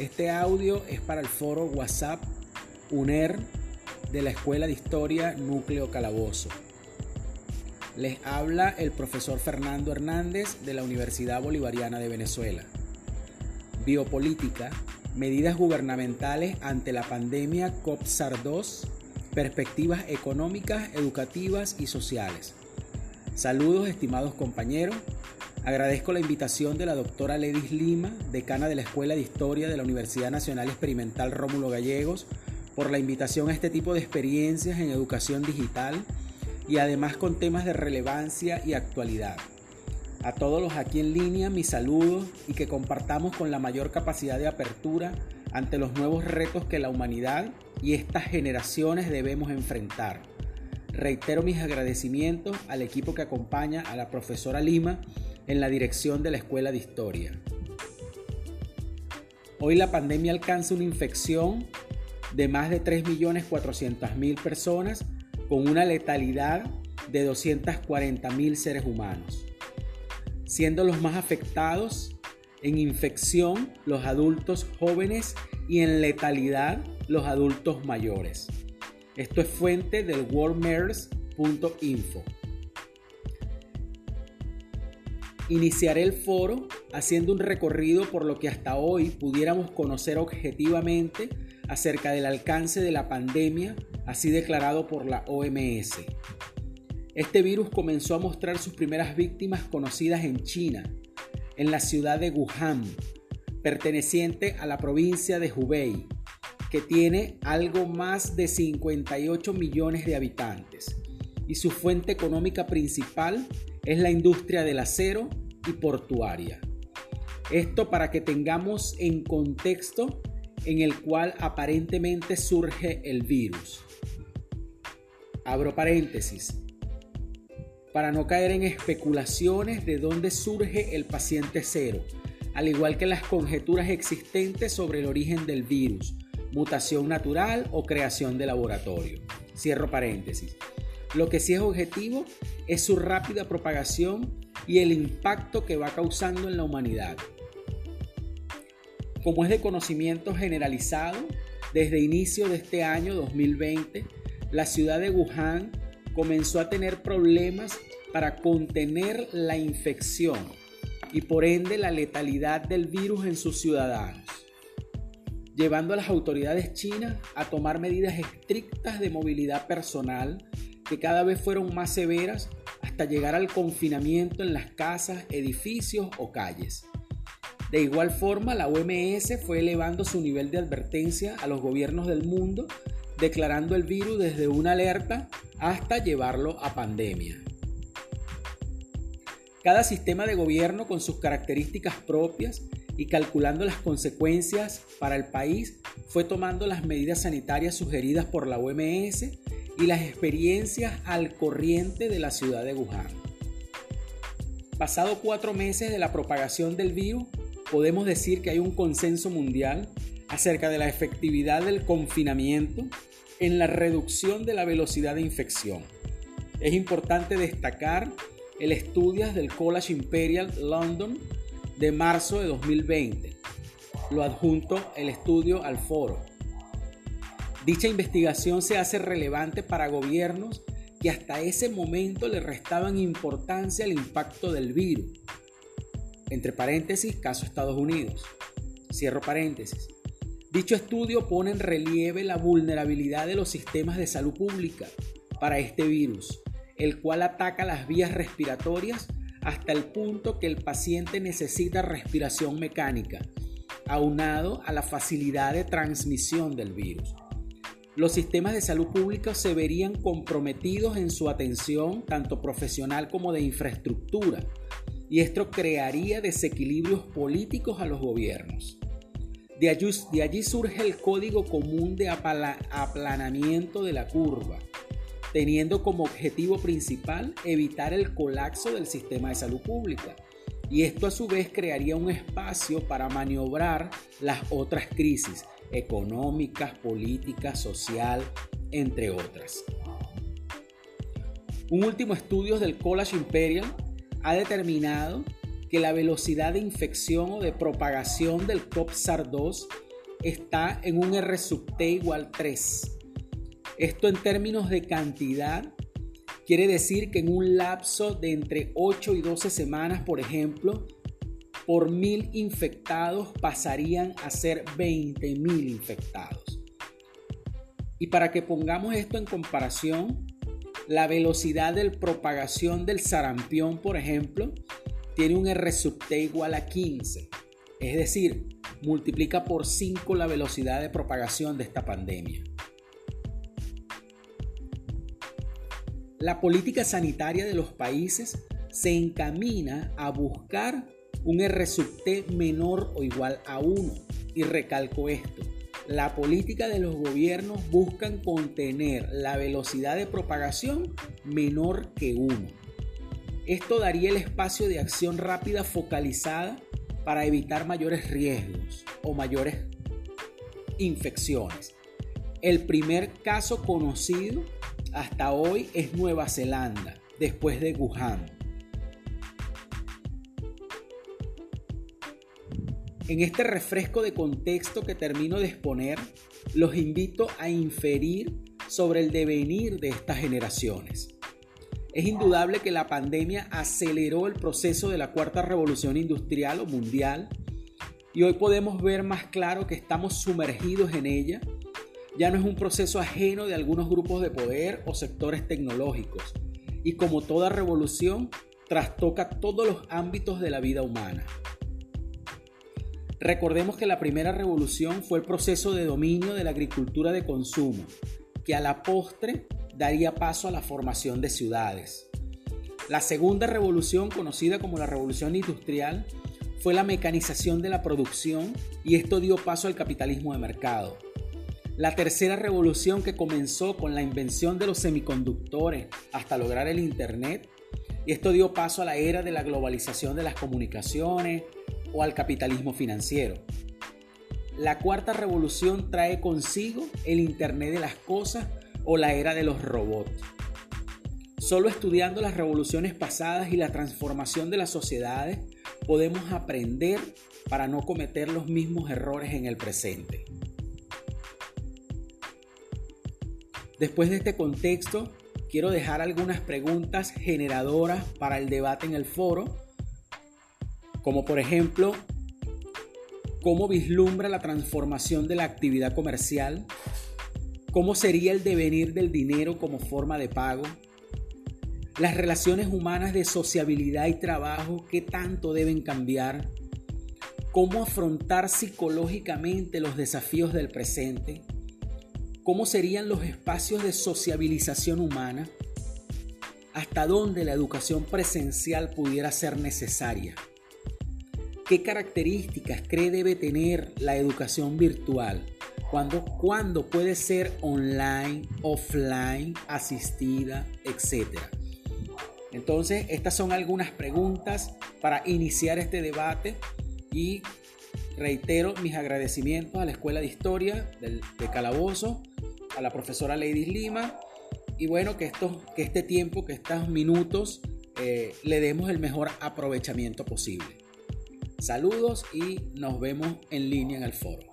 Este audio es para el foro WhatsApp UNER de la Escuela de Historia Núcleo Calabozo. Les habla el profesor Fernando Hernández de la Universidad Bolivariana de Venezuela. Biopolítica, medidas gubernamentales ante la pandemia COP-SAR-2, perspectivas económicas, educativas y sociales. Saludos estimados compañeros. Agradezco la invitación de la doctora Ledis Lima, decana de la Escuela de Historia de la Universidad Nacional Experimental Rómulo Gallegos, por la invitación a este tipo de experiencias en educación digital y además con temas de relevancia y actualidad. A todos los aquí en línea, mis saludos y que compartamos con la mayor capacidad de apertura ante los nuevos retos que la humanidad y estas generaciones debemos enfrentar. Reitero mis agradecimientos al equipo que acompaña a la profesora Lima en la dirección de la Escuela de Historia. Hoy la pandemia alcanza una infección de más de 3.400.000 personas con una letalidad de 240.000 seres humanos, siendo los más afectados en infección los adultos jóvenes y en letalidad los adultos mayores. Esto es fuente del worldmers.info. Iniciaré el foro haciendo un recorrido por lo que hasta hoy pudiéramos conocer objetivamente acerca del alcance de la pandemia, así declarado por la OMS. Este virus comenzó a mostrar sus primeras víctimas conocidas en China, en la ciudad de Wuhan, perteneciente a la provincia de Hubei, que tiene algo más de 58 millones de habitantes y su fuente económica principal es la industria del acero y portuaria. Esto para que tengamos en contexto en el cual aparentemente surge el virus. Abro paréntesis. Para no caer en especulaciones de dónde surge el paciente cero, al igual que las conjeturas existentes sobre el origen del virus, mutación natural o creación de laboratorio. Cierro paréntesis. Lo que sí es objetivo es su rápida propagación y el impacto que va causando en la humanidad. Como es de conocimiento generalizado, desde inicio de este año 2020, la ciudad de Wuhan comenzó a tener problemas para contener la infección y por ende la letalidad del virus en sus ciudadanos, llevando a las autoridades chinas a tomar medidas estrictas de movilidad personal que cada vez fueron más severas llegar al confinamiento en las casas, edificios o calles. De igual forma, la OMS fue elevando su nivel de advertencia a los gobiernos del mundo, declarando el virus desde una alerta hasta llevarlo a pandemia. Cada sistema de gobierno con sus características propias y calculando las consecuencias para el país fue tomando las medidas sanitarias sugeridas por la OMS y las experiencias al corriente de la ciudad de Wuhan. Pasado cuatro meses de la propagación del virus, podemos decir que hay un consenso mundial acerca de la efectividad del confinamiento en la reducción de la velocidad de infección. Es importante destacar el estudio del College Imperial London de marzo de 2020. Lo adjunto el estudio al foro. Dicha investigación se hace relevante para gobiernos que hasta ese momento le restaban importancia al impacto del virus. Entre paréntesis, caso Estados Unidos. Cierro paréntesis. Dicho estudio pone en relieve la vulnerabilidad de los sistemas de salud pública para este virus, el cual ataca las vías respiratorias hasta el punto que el paciente necesita respiración mecánica, aunado a la facilidad de transmisión del virus los sistemas de salud pública se verían comprometidos en su atención tanto profesional como de infraestructura, y esto crearía desequilibrios políticos a los gobiernos. De allí, surge el Código Común de Aplanamiento de la Curva, teniendo como objetivo principal evitar el colapso del sistema de salud pública. Y esto a su vez crearía un espacio para maniobrar las otras crisis, económicas, políticas, social, entre otras. Un último estudio del College Imperial ha determinado que la velocidad de infección o de propagación del COP-SAR-2 está en un R sub T igual 3. Esto en términos de cantidad quiere decir que en un lapso de entre 8 y 12 semanas, por ejemplo, por mil infectados pasarían a ser 20 mil infectados. Y para que pongamos esto en comparación, la velocidad de propagación del sarampión, por ejemplo, tiene un R sub T igual a 15. Es decir, multiplica por 5 la velocidad de propagación de esta pandemia. La política sanitaria de los países se encamina a buscar un R sub T menor o igual a 1. Y recalco esto, la política de los gobiernos buscan contener la velocidad de propagación menor que 1. Esto daría el espacio de acción rápida focalizada para evitar mayores riesgos o mayores infecciones. El primer caso conocido hasta hoy es Nueva Zelanda, después de Wuhan. En este refresco de contexto que termino de exponer, los invito a inferir sobre el devenir de estas generaciones. Es indudable que la pandemia aceleró el proceso de la cuarta revolución industrial o mundial y hoy podemos ver más claro que estamos sumergidos en ella. Ya no es un proceso ajeno de algunos grupos de poder o sectores tecnológicos y como toda revolución trastoca todos los ámbitos de la vida humana. Recordemos que la primera revolución fue el proceso de dominio de la agricultura de consumo, que a la postre daría paso a la formación de ciudades. La segunda revolución, conocida como la revolución industrial, fue la mecanización de la producción y esto dio paso al capitalismo de mercado. La tercera revolución que comenzó con la invención de los semiconductores hasta lograr el Internet, y esto dio paso a la era de la globalización de las comunicaciones, o al capitalismo financiero. La cuarta revolución trae consigo el Internet de las Cosas o la era de los robots. Solo estudiando las revoluciones pasadas y la transformación de las sociedades podemos aprender para no cometer los mismos errores en el presente. Después de este contexto, quiero dejar algunas preguntas generadoras para el debate en el foro como por ejemplo, cómo vislumbra la transformación de la actividad comercial, cómo sería el devenir del dinero como forma de pago, las relaciones humanas de sociabilidad y trabajo, qué tanto deben cambiar, cómo afrontar psicológicamente los desafíos del presente, cómo serían los espacios de sociabilización humana, hasta dónde la educación presencial pudiera ser necesaria. ¿Qué características cree debe tener la educación virtual? ¿Cuándo, ¿Cuándo puede ser online, offline, asistida, etcétera? Entonces, estas son algunas preguntas para iniciar este debate y reitero mis agradecimientos a la Escuela de Historia de Calabozo, a la profesora Lady Lima y bueno, que, esto, que este tiempo, que estos minutos eh, le demos el mejor aprovechamiento posible. Saludos y nos vemos en línea en el foro.